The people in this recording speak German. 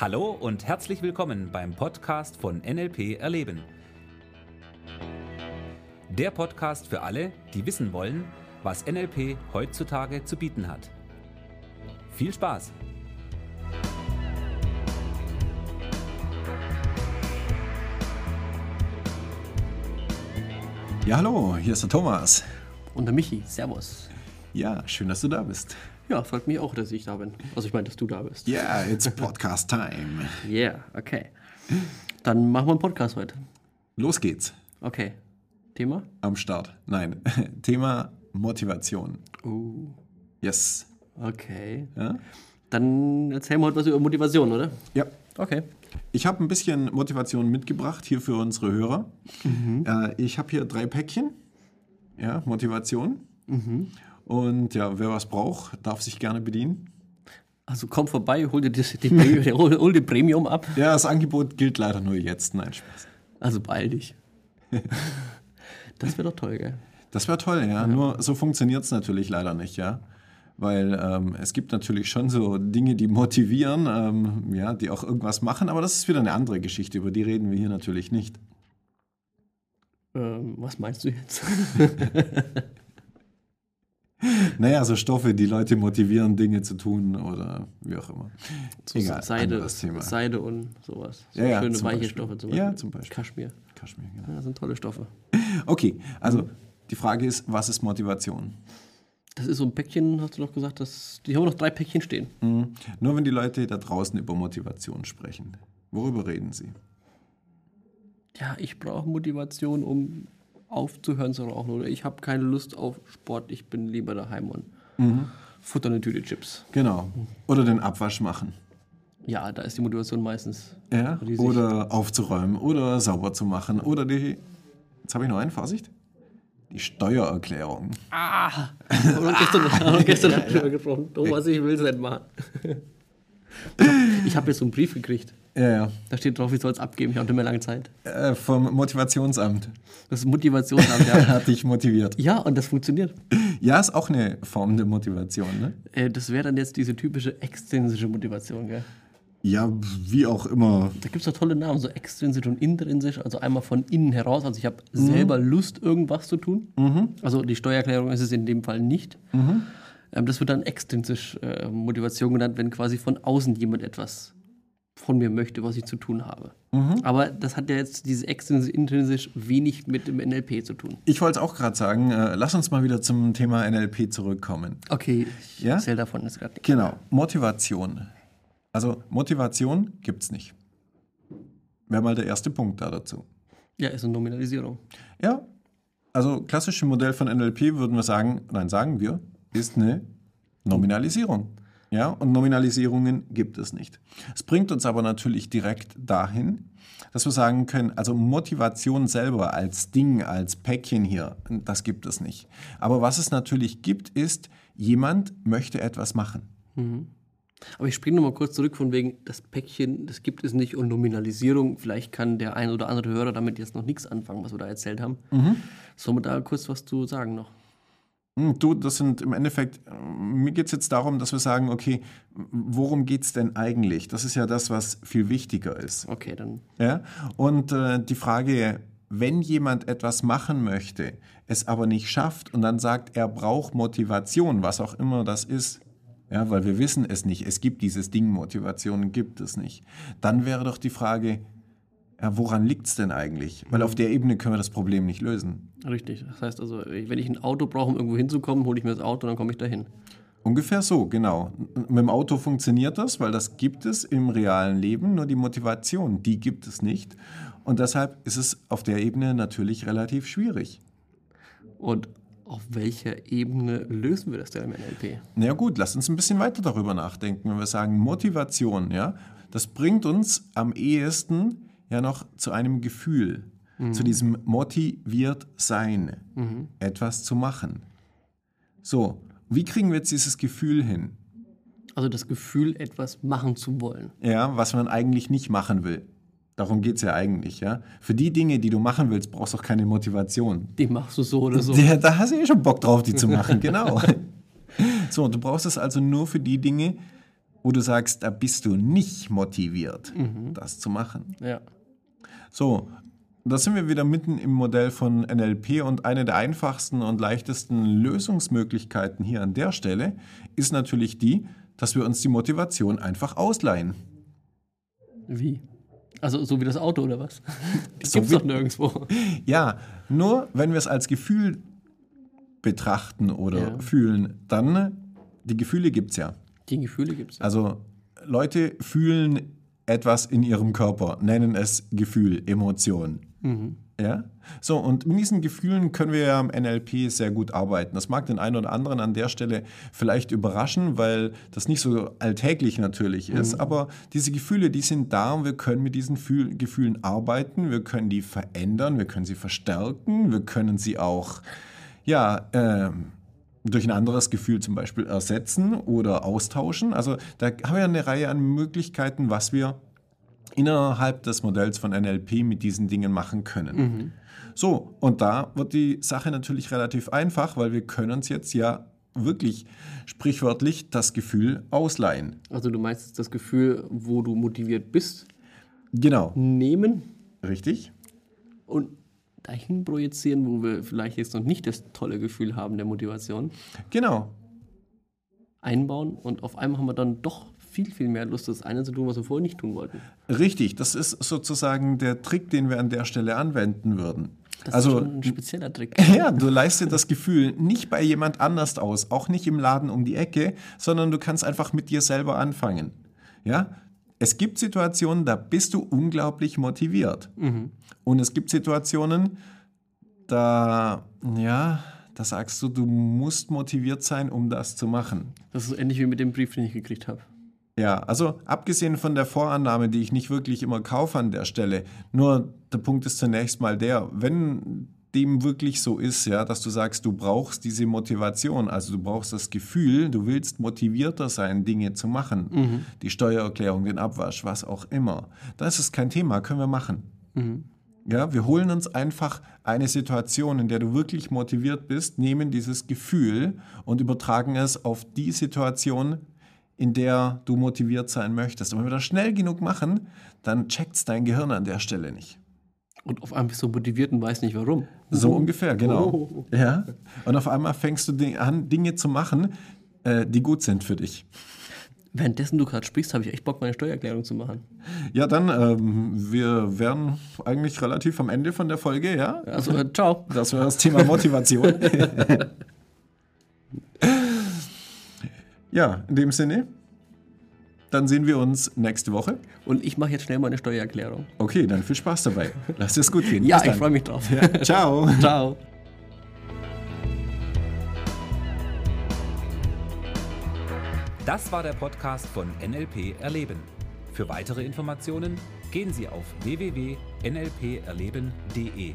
Hallo und herzlich willkommen beim Podcast von NLP Erleben. Der Podcast für alle, die wissen wollen, was NLP heutzutage zu bieten hat. Viel Spaß! Ja, hallo, hier ist der Thomas. Und der Michi, Servus. Ja, schön, dass du da bist. Ja, freut mich auch, dass ich da bin. Also ich meine, dass du da bist. Ja, yeah, it's Podcast Time. Yeah, okay. Dann machen wir einen Podcast heute. Los geht's. Okay. Thema? Am Start. Nein, Thema Motivation. Uh. Yes. Okay. Ja? Dann erzählen wir heute was über Motivation, oder? Ja. Okay. Ich habe ein bisschen Motivation mitgebracht hier für unsere Hörer. Mhm. Äh, ich habe hier drei Päckchen. Ja, Motivation. Mhm. Und ja, wer was braucht, darf sich gerne bedienen. Also komm vorbei, hol dir die, die, Premium, hol, hol die Premium ab. Ja, das Angebot gilt leider nur jetzt. Nein, Spaß. Also beeil dich. das wäre doch toll, gell? Das wäre toll, ja. ja. Nur so funktioniert es natürlich leider nicht, ja. Weil ähm, es gibt natürlich schon so Dinge, die motivieren, ähm, ja, die auch irgendwas machen, aber das ist wieder eine andere Geschichte, über die reden wir hier natürlich nicht. Ähm, was meinst du jetzt? naja, so Stoffe, die Leute motivieren, Dinge zu tun oder wie auch immer. So Egal, Seide, Seide und sowas. So ja, schöne weiche Beispiel. Stoffe zum Beispiel. Ja, zum Beispiel. Kaschmir. Kaschmir, genau. Ja, das sind tolle Stoffe. Okay, also die Frage ist, was ist Motivation? Das ist so ein Päckchen, hast du doch gesagt, dass, die haben noch drei Päckchen stehen. Mhm. Nur wenn die Leute da draußen über Motivation sprechen. Worüber reden sie? Ja, ich brauche Motivation, um aufzuhören zu rauchen. Oder ich habe keine Lust auf Sport, ich bin lieber daheim und mhm. futter eine Tüte Chips. Genau. Oder den Abwasch machen. Ja, da ist die Motivation meistens. Ja, oder aufzuräumen oder sauber zu machen. Oder die. Jetzt habe ich noch einen, Vorsicht. Die Steuererklärung. Ah! Wir gestern, haben gestern ja, darüber gesprochen. Thomas, ich will es nicht machen. Ich habe jetzt so einen Brief gekriegt. Ja, ja. Da steht drauf, ich soll es abgeben. Ich hatte mehr lange Zeit. Äh, vom Motivationsamt. Das Motivationsamt, ja. Hat dich motiviert. Ja, und das funktioniert. Ja, ist auch eine Form der Motivation, ne? Äh, das wäre dann jetzt diese typische extrinsische Motivation, gell? Ja, wie auch immer. Da gibt es doch tolle Namen, so extrinsisch und intrinsisch. Also einmal von innen heraus. Also ich habe mhm. selber Lust, irgendwas zu tun. Mhm. Also die Steuererklärung ist es in dem Fall nicht. Mhm. Ähm, das wird dann extrinsisch äh, Motivation genannt, wenn quasi von außen jemand etwas von mir möchte, was ich zu tun habe. Mhm. Aber das hat ja jetzt dieses extrinsisch, intrinsisch wenig mit dem NLP zu tun. Ich wollte es auch gerade sagen, äh, lass uns mal wieder zum Thema NLP zurückkommen. Okay, ich ja? erzähle davon jetzt gerade nicht. Genau, Motivation. Also Motivation gibt es nicht. Wäre mal der erste Punkt da dazu. Ja, ist eine Nominalisierung. Ja, also klassische Modell von NLP würden wir sagen, nein, sagen wir, ist eine Nominalisierung. Ja, und Nominalisierungen gibt es nicht. Es bringt uns aber natürlich direkt dahin, dass wir sagen können, also Motivation selber als Ding, als Päckchen hier, das gibt es nicht. Aber was es natürlich gibt, ist, jemand möchte etwas machen. Mhm. Aber ich springe nochmal kurz zurück von wegen, das Päckchen, das gibt es nicht und Nominalisierung. Vielleicht kann der ein oder andere Hörer damit jetzt noch nichts anfangen, was wir da erzählt haben. Mhm. Sollen wir da kurz was zu sagen noch? Hm, du, das sind im Endeffekt, mir geht es jetzt darum, dass wir sagen, okay, worum geht es denn eigentlich? Das ist ja das, was viel wichtiger ist. Okay, dann. Ja? Und äh, die Frage, wenn jemand etwas machen möchte, es aber nicht schafft und dann sagt, er braucht Motivation, was auch immer das ist, ja, weil wir wissen es nicht, es gibt dieses Ding, Motivation gibt es nicht, dann wäre doch die Frage, ja, woran liegt es denn eigentlich? Weil auf der Ebene können wir das Problem nicht lösen. Richtig. Das heißt also, wenn ich ein Auto brauche, um irgendwo hinzukommen, hole ich mir das Auto und dann komme ich dahin. Ungefähr so, genau. Mit dem Auto funktioniert das, weil das gibt es im realen Leben, nur die Motivation, die gibt es nicht. Und deshalb ist es auf der Ebene natürlich relativ schwierig. Und auf welcher Ebene lösen wir das denn im NLP? Na ja, gut, lass uns ein bisschen weiter darüber nachdenken. Wenn wir sagen Motivation, ja, das bringt uns am ehesten ja noch zu einem Gefühl, mhm. zu diesem motiviert sein, mhm. etwas zu machen. So, wie kriegen wir jetzt dieses Gefühl hin? Also das Gefühl, etwas machen zu wollen. Ja, was man eigentlich nicht machen will. Darum geht es ja eigentlich, ja. Für die Dinge, die du machen willst, brauchst du auch keine Motivation. Die machst du so oder so. Ja, da hast du eh schon Bock drauf, die zu machen, genau. so, du brauchst es also nur für die Dinge, wo du sagst, da bist du nicht motiviert, das zu machen. Ja. So, da sind wir wieder mitten im Modell von NLP und eine der einfachsten und leichtesten Lösungsmöglichkeiten hier an der Stelle ist natürlich die, dass wir uns die Motivation einfach ausleihen. Wie? Also so wie das Auto oder was? Das So gibt's doch nirgendwo. Ja, nur wenn wir es als Gefühl betrachten oder Ja. fühlen, dann, die Gefühle gibt es ja. Die Gefühle gibt's. Also Leute fühlen etwas in ihrem Körper, nennen es Gefühl, Emotion. Ja? So, und mit diesen Gefühlen können wir ja am NLP sehr gut arbeiten. Das mag den einen oder anderen an der Stelle vielleicht überraschen, weil das nicht so alltäglich natürlich ist. Aber diese Gefühle, die sind da und wir können mit diesen Fühl Gefühlen arbeiten. Wir können die verändern, wir können sie verstärken, wir können sie auch, ja, ähm, durch ein anderes Gefühl zum Beispiel ersetzen oder austauschen. Also da haben wir eine Reihe an Möglichkeiten, was wir innerhalb des Modells von NLP mit diesen Dingen machen können. So, und da wird die Sache natürlich relativ einfach, weil wir können uns jetzt ja wirklich sprichwörtlich das Gefühl ausleihen. Also du meinst das Gefühl, wo du motiviert bist, Genau, nehmen richtig? und dahin projizieren, wo wir vielleicht jetzt noch nicht das tolle Gefühl haben der Motivation, Genau. einbauen und auf einmal haben wir dann doch viel, viel mehr Lust, das eine zu tun, was wir vorher nicht tun wollten. Richtig, das ist sozusagen der Trick, den wir an der Stelle anwenden würden. Das also ist schon ein spezieller Trick. Ja, du leihst dir das Gefühl nicht bei jemand anders aus, auch nicht im Laden um die Ecke, sondern du kannst einfach mit dir selber anfangen. Ja? Es gibt Situationen, da bist du unglaublich motiviert. Und es gibt Situationen, da, ja, da sagst du, du musst motiviert sein, um das zu machen. Das ist ähnlich wie mit dem Brief, den ich gekriegt habe. Ja, also abgesehen von der Vorannahme, die ich nicht wirklich immer kaufe an der Stelle, nur der Punkt ist zunächst mal der, wenn dem wirklich so ist, ja, dass du sagst, du brauchst diese Motivation, also du brauchst das Gefühl, du willst motivierter sein, Dinge zu machen, die Steuererklärung, den Abwasch, was auch immer, dann ist kein Thema, können wir machen. Ja, wir holen uns einfach eine Situation, in der du wirklich motiviert bist, nehmen dieses Gefühl und übertragen es auf die Situation, in der du motiviert sein möchtest. Und wenn wir das schnell genug machen, dann checkt's dein Gehirn an der Stelle nicht. Und auf einmal bist du motiviert und weißt nicht warum. So ungefähr, genau. Oh. Ja. Und auf einmal fängst du an, Dinge zu machen, äh, die gut sind für dich. Währenddessen du gerade sprichst, habe ich echt Bock, meine Steuererklärung zu machen. Ja, dann, ähm, wir wären eigentlich relativ am Ende von der Folge, ja? Also, äh, ciao. Das war das Thema Motivation. ja, in dem Sinne, dann sehen wir uns nächste Woche. Und ich mache jetzt schnell meine Steuererklärung. Okay, dann viel Spaß dabei. Lass es gut gehen. Ja, ich freue mich drauf. Ciao. Ciao. Das war der Podcast von NLP Erleben. Für weitere Informationen gehen Sie auf www.nlperleben.de.